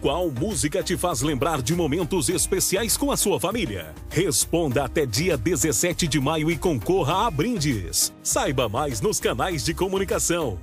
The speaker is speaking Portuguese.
Qual música te faz lembrar de momentos especiais com a sua família? Responda até dia 17 de maio e concorra a brindes. Saiba mais nos canais de comunicação.